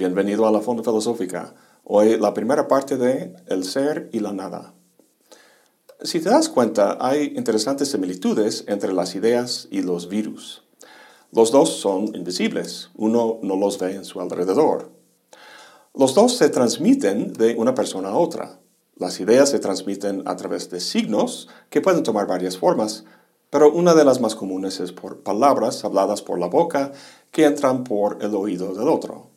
bienvenido a la Fonda Filosófica. Hoy la primera parte de El ser y la nada. Si te das cuenta, hay interesantes similitudes entre las ideas y los virus. Los dos son invisibles, uno no los ve en su alrededor. Los dos se transmiten de una persona a otra. Las ideas se transmiten a través de signos que pueden tomar varias formas, pero una de las más comunes es por palabras habladas por la boca que entran por el oído del otro.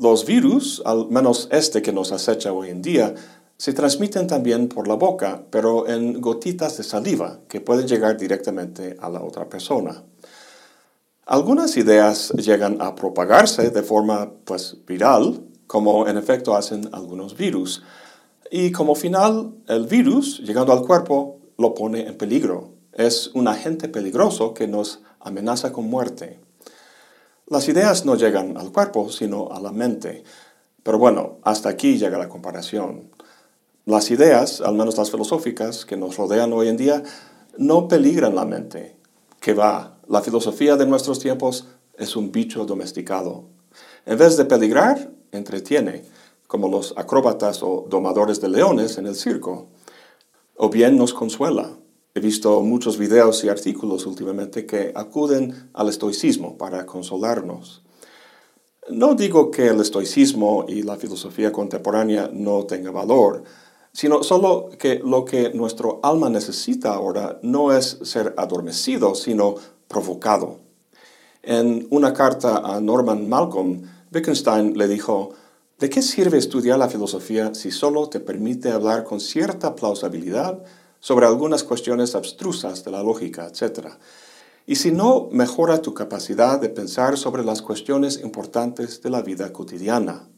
Los virus, al menos este que nos acecha hoy en día, se transmiten también por la boca, pero en gotitas de saliva que pueden llegar directamente a la otra persona. Algunas ideas llegan a propagarse de forma pues viral, como en efecto hacen algunos virus, y como final el virus, llegando al cuerpo, lo pone en peligro. Es un agente peligroso que nos amenaza con muerte. Las ideas no llegan al cuerpo, sino a la mente. Pero bueno, hasta aquí llega la comparación. Las ideas, al menos las filosóficas que nos rodean hoy en día, no peligran la mente. Que va, la filosofía de nuestros tiempos es un bicho domesticado. En vez de peligrar, entretiene, como los acróbatas o domadores de leones en el circo. O bien nos consuela. He visto muchos videos y artículos últimamente que acuden al estoicismo para consolarnos. No digo que el estoicismo y la filosofía contemporánea no tenga valor, sino solo que lo que nuestro alma necesita ahora no es ser adormecido, sino provocado. En una carta a Norman Malcolm, Wittgenstein le dijo, ¿de qué sirve estudiar la filosofía si solo te permite hablar con cierta plausibilidad sobre algunas cuestiones abstrusas de la lógica, etc.? Y si no mejora tu capacidad de pensar sobre las cuestiones importantes de la vida cotidiana.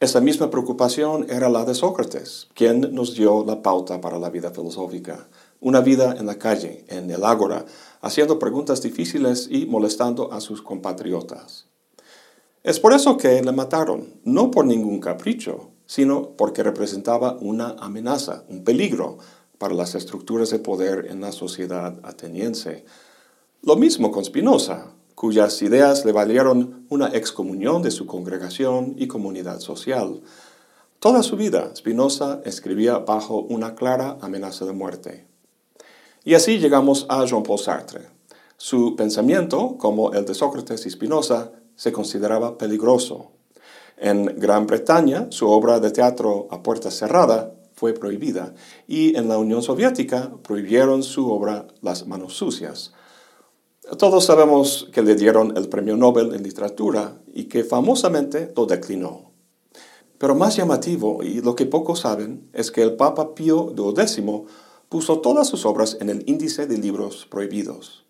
Esa misma preocupación era la de Sócrates, quien nos dio la pauta para la vida filosófica. Una vida en la calle, en el ágora, haciendo preguntas difíciles y molestando a sus compatriotas. Es por eso que le mataron, no por ningún capricho, sino porque representaba una amenaza, un peligro para las estructuras de poder en la sociedad ateniense. Lo mismo con Spinoza, cuyas ideas le valieron una excomunión de su congregación y comunidad social. Toda su vida, Spinoza escribía bajo una clara amenaza de muerte. Y así llegamos a Jean-Paul Sartre. Su pensamiento, como el de Sócrates y Spinoza, se consideraba peligroso. En Gran Bretaña, su obra de teatro a puerta cerrada fue prohibida y en la Unión Soviética prohibieron su obra Las manos sucias. Todos sabemos que le dieron el premio Nobel en literatura y que famosamente lo declinó. Pero más llamativo, y lo que pocos saben, es que el Papa Pío XII puso todas sus obras en el índice de libros prohibidos.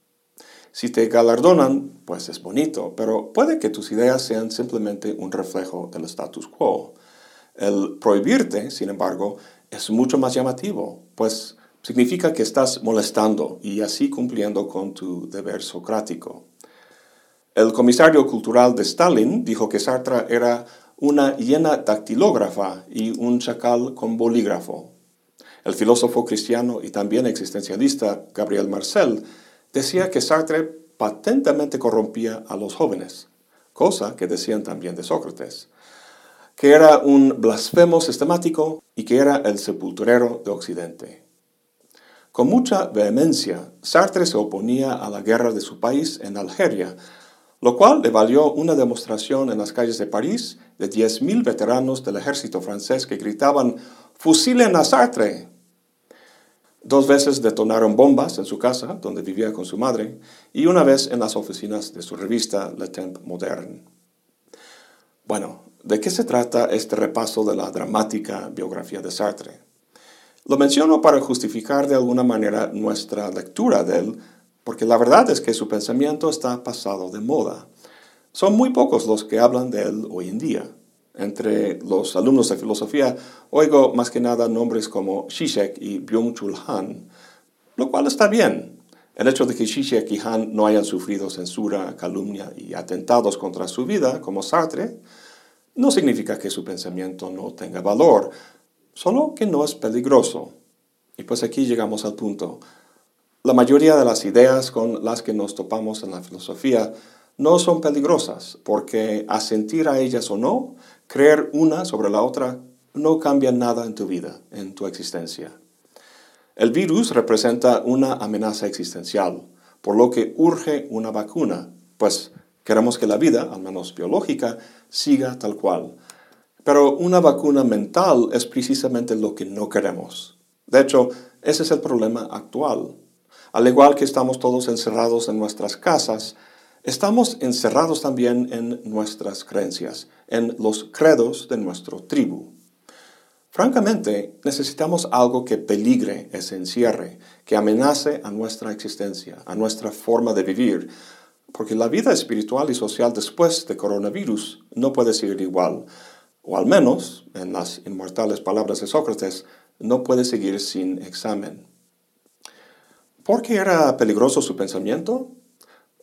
Si te galardonan, pues es bonito, pero puede que tus ideas sean simplemente un reflejo del status quo. El prohibirte, sin embargo, es mucho más llamativo, pues significa que estás molestando y así cumpliendo con tu deber socrático. El comisario cultural de Stalin dijo que Sartre era una hiena dactilógrafa y un chacal con bolígrafo. El filósofo cristiano y también existencialista Gabriel Marcel decía que Sartre patentemente corrompía a los jóvenes, cosa que decían también de Sócrates, que era un blasfemo sistemático y que era el sepulturero de Occidente. Con mucha vehemencia, Sartre se oponía a la guerra de su país en Algeria, lo cual le valió una demostración en las calles de París de 10.000 veteranos del ejército francés que gritaban ¡Fusilen a Sartre! Dos veces detonaron bombas en su casa, donde vivía con su madre, y una vez en las oficinas de su revista Le Temps Moderne. Bueno, ¿de qué se trata este repaso de la dramática biografía de Sartre? Lo menciono para justificar de alguna manera nuestra lectura de él, porque la verdad es que su pensamiento está pasado de moda. Son muy pocos los que hablan de él hoy en día. Entre los alumnos de filosofía oigo más que nada nombres como Zizek y Byung-Chul Han, lo cual está bien. El hecho de que Zizek y Han no hayan sufrido censura, calumnia y atentados contra su vida, como Sartre, no significa que su pensamiento no tenga valor, solo que no es peligroso. Y pues aquí llegamos al punto. La mayoría de las ideas con las que nos topamos en la filosofía no son peligrosas, porque asentir a ellas o no, creer una sobre la otra, no cambia nada en tu vida, en tu existencia. El virus representa una amenaza existencial, por lo que urge una vacuna, pues queremos que la vida, al menos biológica, siga tal cual. Pero una vacuna mental es precisamente lo que no queremos. De hecho, ese es el problema actual. Al igual que estamos todos encerrados en nuestras casas, estamos encerrados también en nuestras creencias, en los credos de nuestro tribu. Francamente, necesitamos algo que peligre ese encierre, que amenace a nuestra existencia, a nuestra forma de vivir, porque la vida espiritual y social después de coronavirus no puede seguir igual, o al menos, en las inmortales palabras de Sócrates, no puede seguir sin examen. ¿Por qué era peligroso su pensamiento?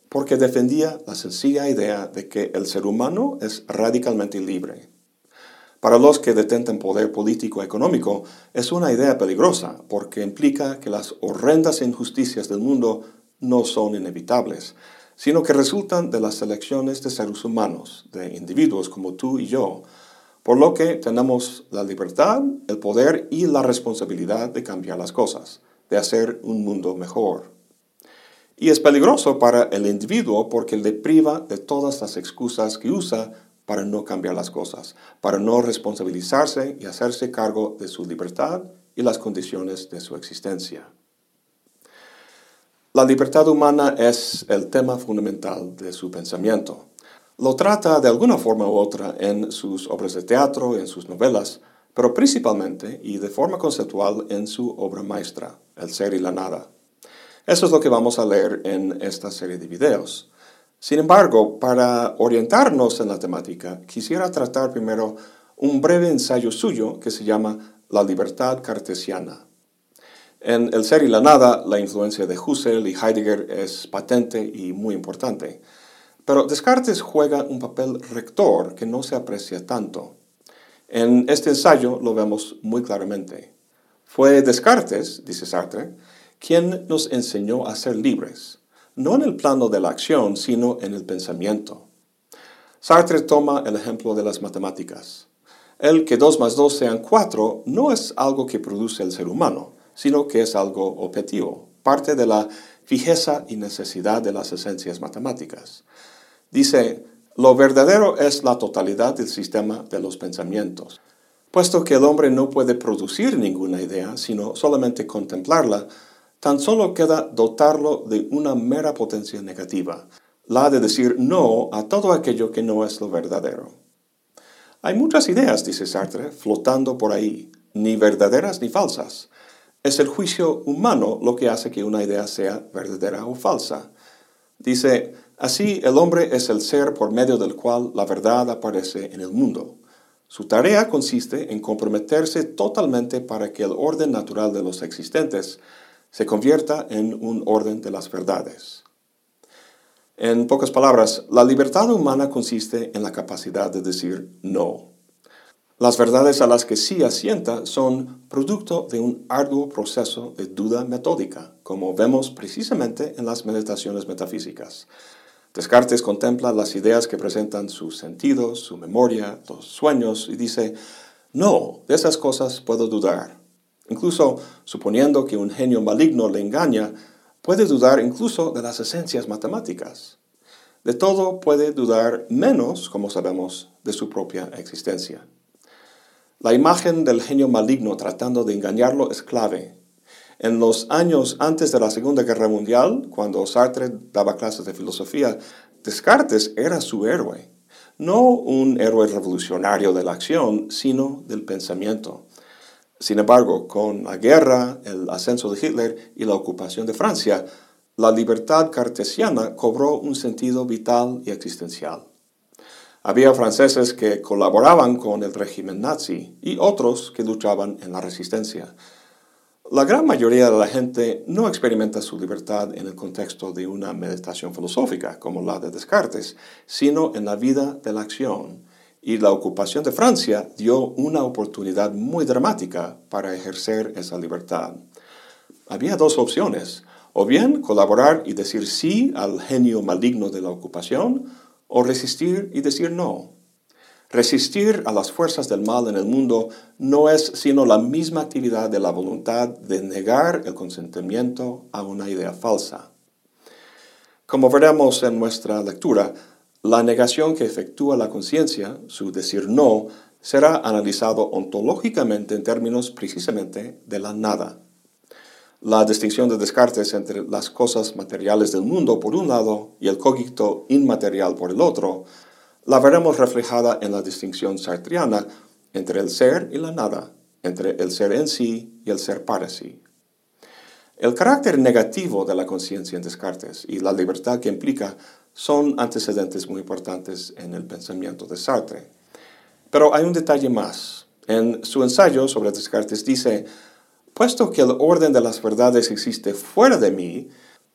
Porque defendía la sencilla idea de que el ser humano es radicalmente libre para los que detentan poder político económico, es una idea peligrosa porque implica que las horrendas injusticias del mundo no son inevitables, sino que resultan de las elecciones de seres humanos, de individuos como tú y yo, por lo que tenemos la libertad, el poder y la responsabilidad de cambiar las cosas, de hacer un mundo mejor. Y es peligroso para el individuo porque le priva de todas las excusas que usa para no cambiar las cosas, para no responsabilizarse y hacerse cargo de su libertad y las condiciones de su existencia. La libertad humana es el tema fundamental de su pensamiento. Lo trata de alguna forma u otra en sus obras de teatro, en sus novelas, pero principalmente y de forma conceptual en su obra maestra, El ser y la nada. Eso es lo que vamos a leer en esta serie de videos. Sin embargo, para orientarnos en la temática, quisiera tratar primero un breve ensayo suyo que se llama La libertad cartesiana. En El ser y la nada, la influencia de Husserl y Heidegger es patente y muy importante. Pero Descartes juega un papel rector que no se aprecia tanto. En este ensayo lo vemos muy claramente. Fue Descartes, dice Sartre, quien nos enseñó a ser libres no en el plano de la acción, sino en el pensamiento. Sartre toma el ejemplo de las matemáticas. El que 2 más 2 sean 4 no es algo que produce el ser humano, sino que es algo objetivo, parte de la fijeza y necesidad de las esencias matemáticas. Dice, lo verdadero es la totalidad del sistema de los pensamientos. Puesto que el hombre no puede producir ninguna idea, sino solamente contemplarla, Tan solo queda dotarlo de una mera potencia negativa, la de decir no a todo aquello que no es lo verdadero. Hay muchas ideas, dice Sartre, flotando por ahí, ni verdaderas ni falsas. Es el juicio humano lo que hace que una idea sea verdadera o falsa. Dice, así el hombre es el ser por medio del cual la verdad aparece en el mundo. Su tarea consiste en comprometerse totalmente para que el orden natural de los existentes se convierta en un orden de las verdades. En pocas palabras, la libertad humana consiste en la capacidad de decir no. Las verdades a las que sí asienta son producto de un arduo proceso de duda metódica, como vemos precisamente en las meditaciones metafísicas. Descartes contempla las ideas que presentan sus sentidos, su memoria, los sueños y dice, no, de esas cosas puedo dudar. Incluso suponiendo que un genio maligno le engaña, puede dudar incluso de las esencias matemáticas. De todo puede dudar menos, como sabemos, de su propia existencia. La imagen del genio maligno tratando de engañarlo es clave. En los años antes de la Segunda Guerra Mundial, cuando Sartre daba clases de filosofía, Descartes era su héroe. No un héroe revolucionario de la acción, sino del pensamiento. Sin embargo, con la guerra, el ascenso de Hitler y la ocupación de Francia, la libertad cartesiana cobró un sentido vital y existencial. Había franceses que colaboraban con el régimen nazi y otros que luchaban en la resistencia. La gran mayoría de la gente no experimenta su libertad en el contexto de una meditación filosófica como la de Descartes, sino en la vida de la acción, y la ocupación de Francia dio una oportunidad muy dramática para ejercer esa libertad. Había dos opciones, o bien colaborar y decir sí al genio maligno de la ocupación, o resistir y decir no. Resistir a las fuerzas del mal en el mundo no es sino la misma actividad de la voluntad de negar el consentimiento a una idea falsa. Como veremos en nuestra lectura, la negación que efectúa la conciencia, su decir no, será analizado ontológicamente en términos precisamente de la nada. La distinción de Descartes entre las cosas materiales del mundo por un lado y el cogito inmaterial por el otro la veremos reflejada en la distinción sartriana entre el ser y la nada, entre el ser en sí y el ser para sí. El carácter negativo de la conciencia en Descartes y la libertad que implica son antecedentes muy importantes en el pensamiento de Sartre. Pero hay un detalle más. En su ensayo sobre Descartes dice, puesto que el orden de las verdades existe fuera de mí,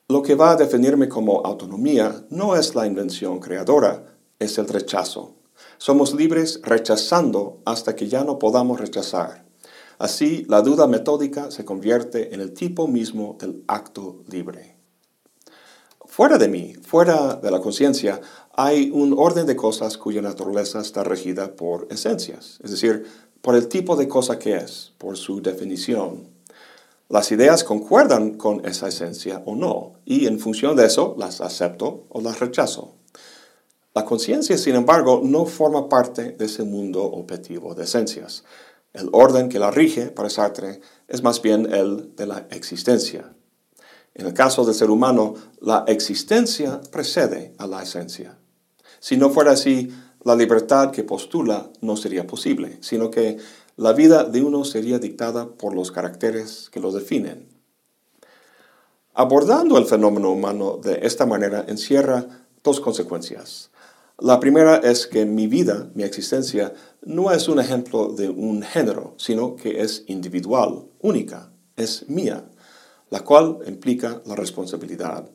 lo que va a definirme como autonomía no es la invención creadora, es el rechazo. Somos libres rechazando hasta que ya no podamos rechazar. Así, la duda metódica se convierte en el tipo mismo del acto libre. Fuera de mí, fuera de la conciencia, hay un orden de cosas cuya naturaleza está regida por esencias, es decir, por el tipo de cosa que es, por su definición. Las ideas concuerdan con esa esencia o no, y en función de eso las acepto o las rechazo. La conciencia, sin embargo, no forma parte de ese mundo objetivo de esencias. El orden que la rige, para Sartre, es más bien el de la existencia. En el caso del ser humano, la existencia precede a la esencia. Si no fuera así, la libertad que postula no sería posible, sino que la vida de uno sería dictada por los caracteres que lo definen. Abordando el fenómeno humano de esta manera encierra dos consecuencias. La primera es que mi vida, mi existencia, no es un ejemplo de un género, sino que es individual, única, es mía, la cual implica la responsabilidad.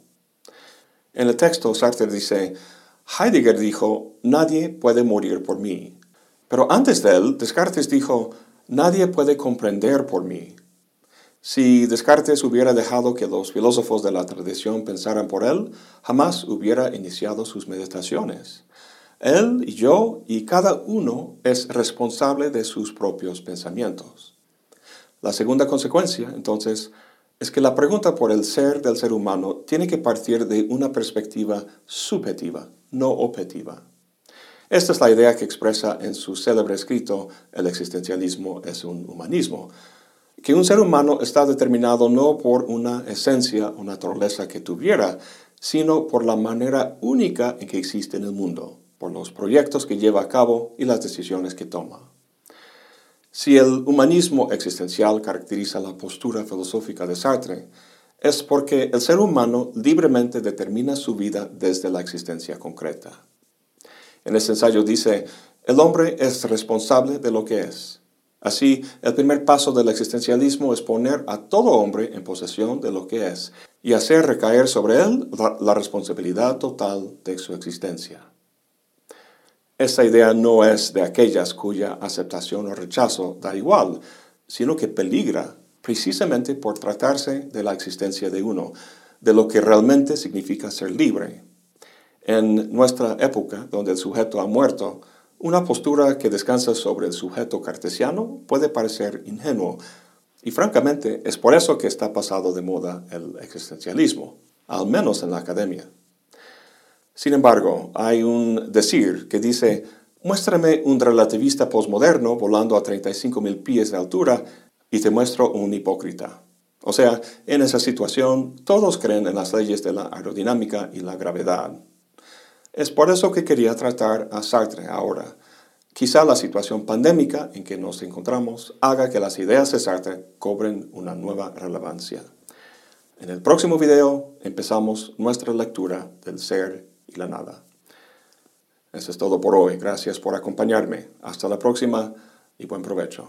En el texto Sartre dice, Heidegger dijo, nadie puede morir por mí. Pero antes de él, Descartes dijo, nadie puede comprender por mí. Si Descartes hubiera dejado que los filósofos de la tradición pensaran por él, jamás hubiera iniciado sus meditaciones. Él y yo y cada uno es responsable de sus propios pensamientos. La segunda consecuencia, entonces, es que la pregunta por el ser del ser humano tiene que partir de una perspectiva subjetiva, no objetiva. Esta es la idea que expresa en su célebre escrito El existencialismo es un humanismo, que un ser humano está determinado no por una esencia o naturaleza que tuviera, sino por la manera única en que existe en el mundo, por los proyectos que lleva a cabo y las decisiones que toma. Si el humanismo existencial caracteriza la postura filosófica de Sartre, es porque el ser humano libremente determina su vida desde la existencia concreta. En ese ensayo dice, el hombre es responsable de lo que es, Así, el primer paso del existencialismo es poner a todo hombre en posesión de lo que es y hacer recaer sobre él la, responsabilidad total de su existencia. Esta idea no es de aquellas cuya aceptación o rechazo da igual, sino que peligra precisamente por tratarse de la existencia de uno, de lo que realmente significa ser libre. En nuestra época, donde el sujeto ha muerto, una postura que descansa sobre el sujeto cartesiano puede parecer ingenuo, y francamente es por eso que está pasado de moda el existencialismo, al menos en la academia. Sin embargo, hay un decir que dice, muéstrame un relativista posmoderno volando a 35.000 pies de altura y te muestro un hipócrita. O sea, en esa situación todos creen en las leyes de la aerodinámica y la gravedad. Es por eso que quería tratar a Sartre ahora. Quizá la situación pandémica en que nos encontramos haga que las ideas de Sartre cobren una nueva relevancia. En el próximo video empezamos nuestra lectura del ser y la nada. Eso es todo por hoy. Gracias por acompañarme. Hasta la próxima y buen provecho.